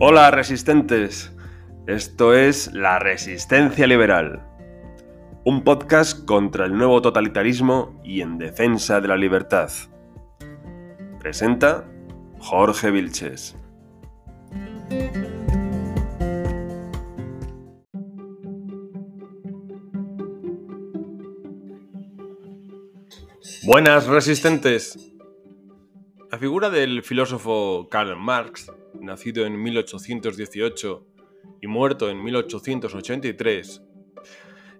Hola resistentes, esto es La Resistencia Liberal, un podcast contra el nuevo totalitarismo y en defensa de la libertad. Presenta Jorge Vilches. Buenas resistentes. La figura del filósofo Karl Marx nacido en 1818 y muerto en 1883,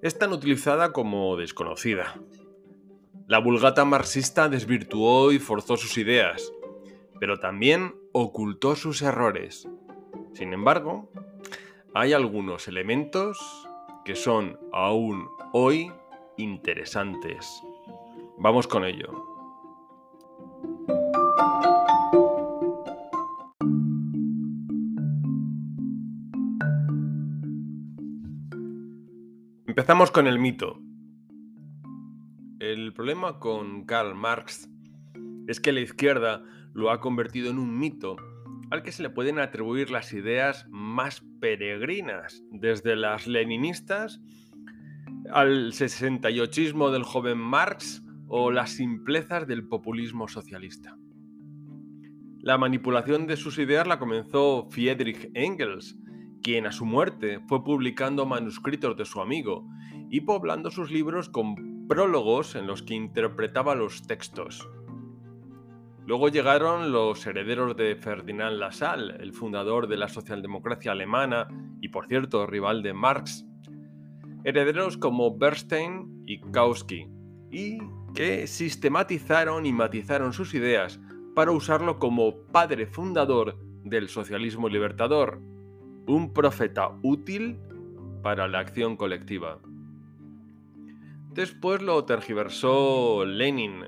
es tan utilizada como desconocida. La vulgata marxista desvirtuó y forzó sus ideas, pero también ocultó sus errores. Sin embargo, hay algunos elementos que son aún hoy interesantes. Vamos con ello. Empezamos con el mito. El problema con Karl Marx es que la izquierda lo ha convertido en un mito al que se le pueden atribuir las ideas más peregrinas, desde las leninistas al 68ismo del joven Marx o las simplezas del populismo socialista. La manipulación de sus ideas la comenzó Friedrich Engels, quien a su muerte fue publicando manuscritos de su amigo y poblando sus libros con prólogos en los que interpretaba los textos. Luego llegaron los herederos de Ferdinand Lassalle, el fundador de la socialdemocracia alemana y por cierto rival de Marx, herederos como Bernstein y Kautsky, y que sistematizaron y matizaron sus ideas para usarlo como padre fundador del socialismo libertador, un profeta útil para la acción colectiva. Después lo tergiversó Lenin,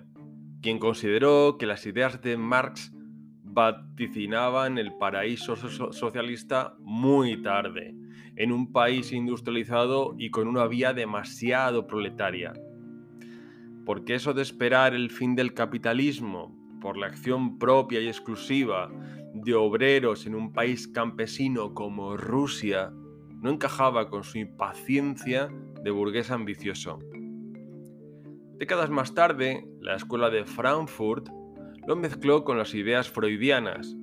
quien consideró que las ideas de Marx vaticinaban el paraíso socialista muy tarde, en un país industrializado y con una vía demasiado proletaria. Porque eso de esperar el fin del capitalismo por la acción propia y exclusiva de obreros en un país campesino como Rusia no encajaba con su impaciencia de burgués ambicioso. Décadas más tarde, la escuela de Frankfurt lo mezcló con las ideas freudianas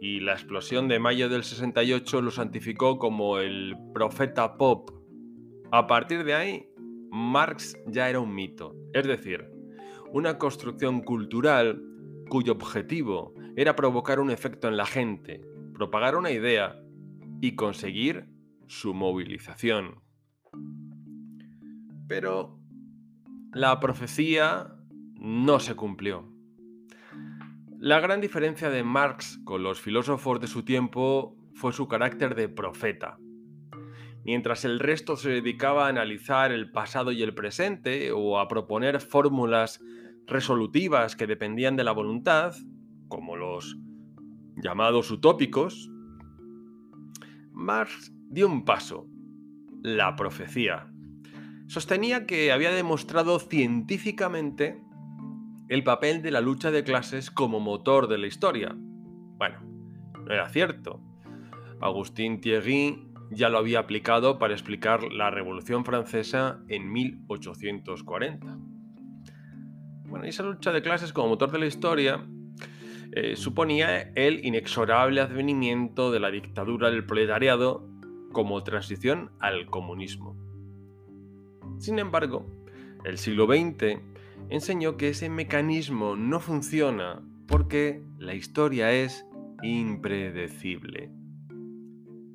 y la explosión de mayo del 68 lo santificó como el profeta pop. A partir de ahí, Marx ya era un mito, es decir, una construcción cultural cuyo objetivo era provocar un efecto en la gente, propagar una idea y conseguir su movilización. Pero la profecía no se cumplió. La gran diferencia de Marx con los filósofos de su tiempo fue su carácter de profeta. Mientras el resto se dedicaba a analizar el pasado y el presente o a proponer fórmulas resolutivas que dependían de la voluntad, como llamados utópicos, Marx dio un paso, la profecía. Sostenía que había demostrado científicamente el papel de la lucha de clases como motor de la historia. Bueno, no era cierto. Agustín Thierry ya lo había aplicado para explicar la Revolución Francesa en 1840. Bueno, esa lucha de clases como motor de la historia eh, suponía el inexorable advenimiento de la dictadura del proletariado como transición al comunismo. Sin embargo, el siglo XX enseñó que ese mecanismo no funciona porque la historia es impredecible.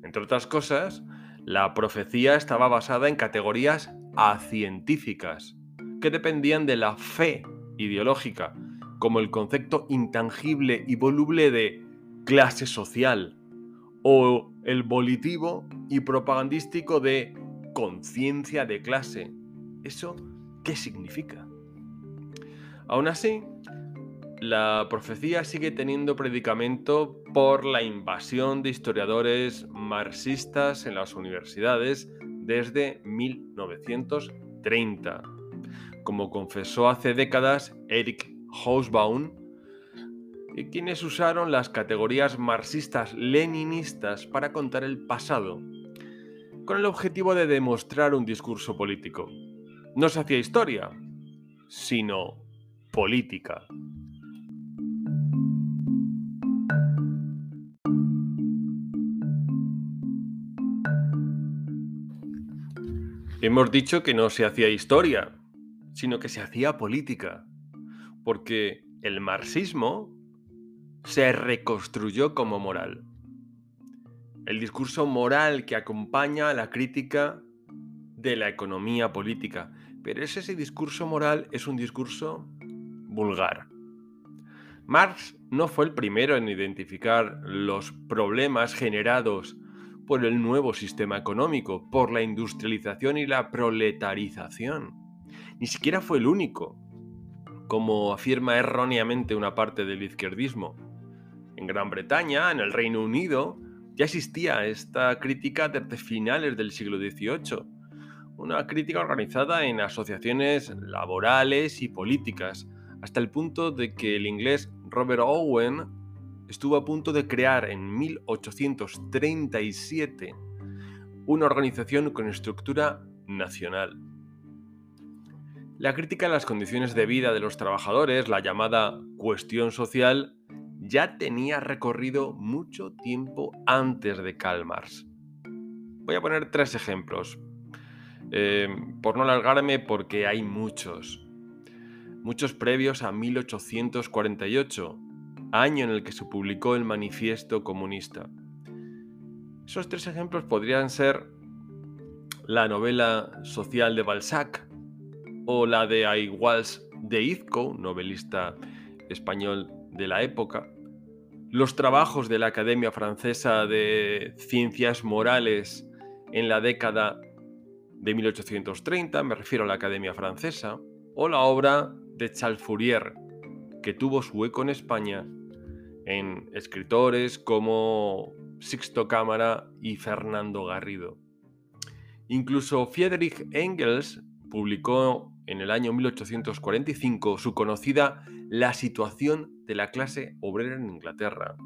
Entre otras cosas, la profecía estaba basada en categorías acientíficas que dependían de la fe ideológica, como el concepto intangible y voluble de clase social, o el volitivo y propagandístico de conciencia de clase. ¿Eso qué significa? Aún así, la profecía sigue teniendo predicamento por la invasión de historiadores marxistas en las universidades desde 1930 como confesó hace décadas Eric Hobsbawm, y quienes usaron las categorías marxistas-leninistas para contar el pasado, con el objetivo de demostrar un discurso político. No se hacía historia, sino política. Hemos dicho que no se hacía historia, sino que se hacía política, porque el marxismo se reconstruyó como moral. El discurso moral que acompaña a la crítica de la economía política. Pero ese discurso moral es un discurso vulgar. Marx no fue el primero en identificar los problemas generados por el nuevo sistema económico, por la industrialización y la proletarización. Ni siquiera fue el único, como afirma erróneamente una parte del izquierdismo. En Gran Bretaña, en el Reino Unido, ya existía esta crítica desde finales del siglo XVIII, una crítica organizada en asociaciones laborales y políticas, hasta el punto de que el inglés Robert Owen estuvo a punto de crear en 1837 una organización con estructura nacional. La crítica a las condiciones de vida de los trabajadores, la llamada cuestión social, ya tenía recorrido mucho tiempo antes de Karl Marx. Voy a poner tres ejemplos, eh, por no alargarme porque hay muchos. Muchos previos a 1848, año en el que se publicó el Manifiesto Comunista. Esos tres ejemplos podrían ser la novela social de Balzac o la de Aiguals de Izco, novelista español de la época, los trabajos de la Academia Francesa de Ciencias Morales en la década de 1830, me refiero a la Academia Francesa, o la obra de Charles Fourier, que tuvo su eco en España en escritores como Sixto Cámara y Fernando Garrido. Incluso Friedrich Engels publicó en el año 1845 su conocida La situación de la clase obrera en Inglaterra.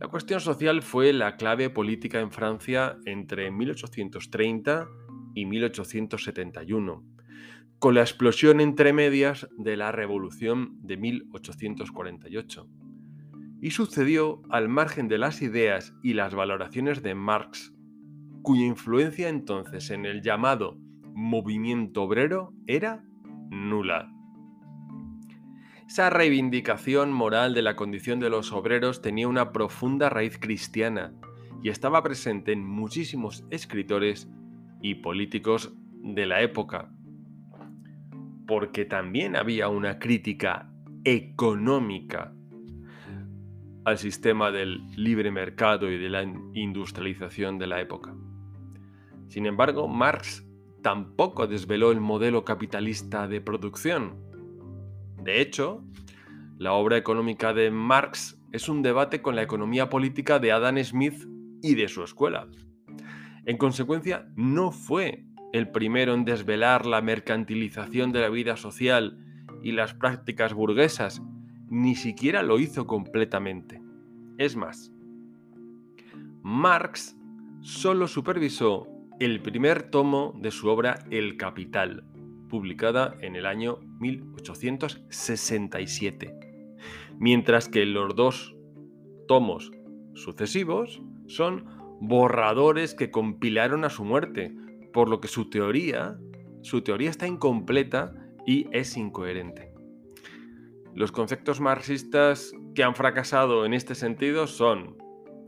La cuestión social fue la clave política en Francia entre 1830 y 1871 con la explosión entre medias de la Revolución de 1848. Y sucedió al margen de las ideas y las valoraciones de Marx, cuya influencia entonces en el llamado movimiento obrero era nula. Esa reivindicación moral de la condición de los obreros tenía una profunda raíz cristiana y estaba presente en muchísimos escritores y políticos de la época, porque también había una crítica económica al sistema del libre mercado y de la industrialización de la época. Sin embargo, Marx tampoco desveló el modelo capitalista de producción. De hecho, la obra económica de Marx es un debate con la economía política de Adam Smith y de su escuela. En consecuencia, no fue el primero en desvelar la mercantilización de la vida social y las prácticas burguesas, ni siquiera lo hizo completamente. Es más, Marx solo supervisó el primer tomo de su obra El Capital, publicada en el año 1867, mientras que los dos tomos sucesivos son borradores que compilaron a su muerte, por lo que su teoría, su teoría está incompleta y es incoherente. Los conceptos marxistas que han fracasado en este sentido son,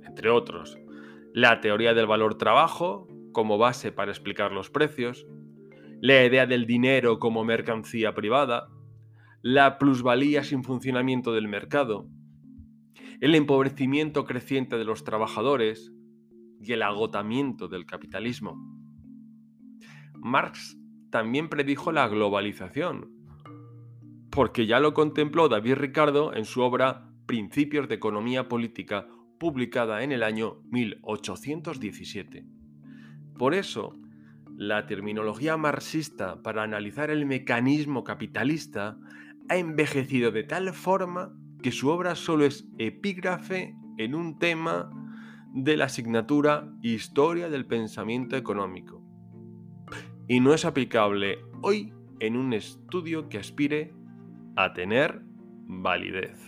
entre otros, la teoría del valor trabajo como base para explicar los precios, la idea del dinero como mercancía privada, la plusvalía sin funcionamiento del mercado, el empobrecimiento creciente de los trabajadores y el agotamiento del capitalismo. Marx también predijo la globalización, porque ya lo contempló David Ricardo en su obra Principios de Economía Política, publicada en el año 1817. Por eso, la terminología marxista para analizar el mecanismo capitalista ha envejecido de tal forma que su obra solo es epígrafe en un tema de la asignatura Historia del Pensamiento Económico y no es aplicable hoy en un estudio que aspire a tener validez.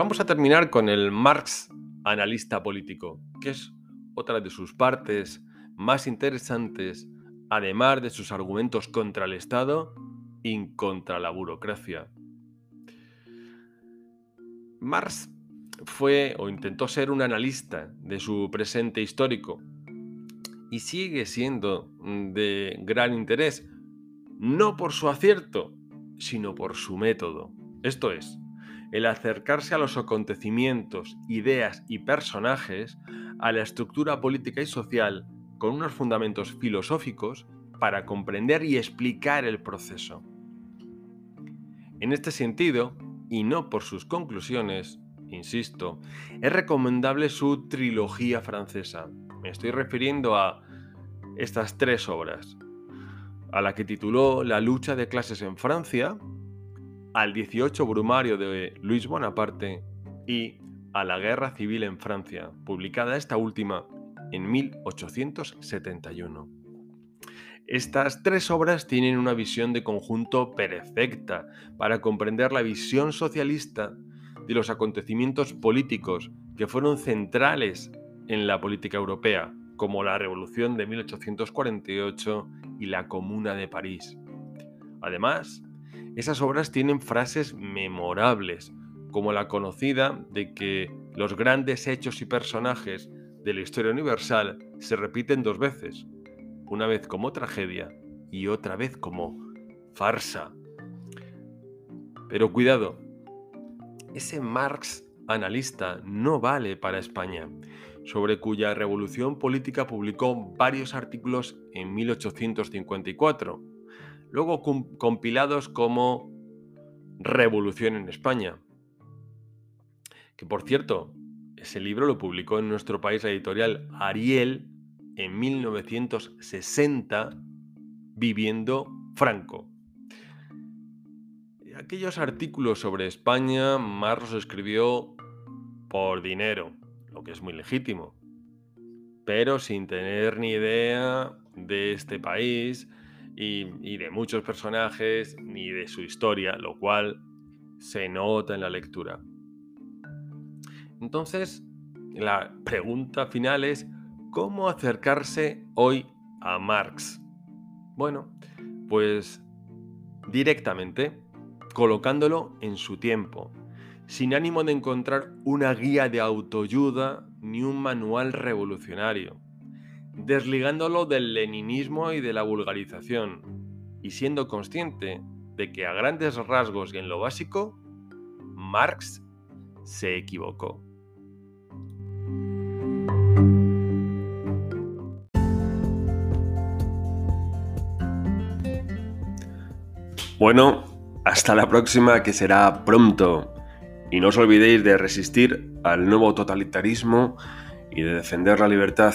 Vamos a terminar con el Marx analista político, que es otra de sus partes más interesantes, además de sus argumentos contra el Estado y contra la burocracia. Marx fue o intentó ser un analista de su presente histórico y sigue siendo de gran interés, no por su acierto, sino por su método. Esto es, el acercarse a los acontecimientos, ideas y personajes, a la estructura política y social con unos fundamentos filosóficos para comprender y explicar el proceso. En este sentido, y no por sus conclusiones, insisto, es recomendable su trilogía francesa. Me estoy refiriendo a estas tres obras, a la que tituló La lucha de clases en Francia, al 18 Brumario de Luis Bonaparte y a la Guerra Civil en Francia, publicada esta última en 1871. Estas tres obras tienen una visión de conjunto perfecta para comprender la visión socialista de los acontecimientos políticos que fueron centrales en la política europea, como la Revolución de 1848 y la Comuna de París. Además, esas obras tienen frases memorables, como la conocida de que los grandes hechos y personajes de la historia universal se repiten dos veces, una vez como tragedia y otra vez como farsa. Pero cuidado, ese Marx analista no vale para España, sobre cuya revolución política publicó varios artículos en 1854 luego compilados como Revolución en España. Que por cierto, ese libro lo publicó en nuestro país editorial Ariel en 1960, viviendo Franco. Aquellos artículos sobre España, Marros escribió por dinero, lo que es muy legítimo, pero sin tener ni idea de este país, y, de muchos personajes ni de su historia, lo cual se nota en la lectura. Entonces, la pregunta final es, ¿cómo acercarse hoy a Marx? Bueno, pues directamente, colocándolo en su tiempo, sin ánimo de encontrar una guía de autoayuda ni un manual revolucionario desligándolo del leninismo y de la vulgarización, y siendo consciente de que a grandes rasgos y en lo básico, Marx se equivocó. Bueno, hasta la próxima que será pronto. Y no os olvidéis de resistir al nuevo totalitarismo y de defender la libertad.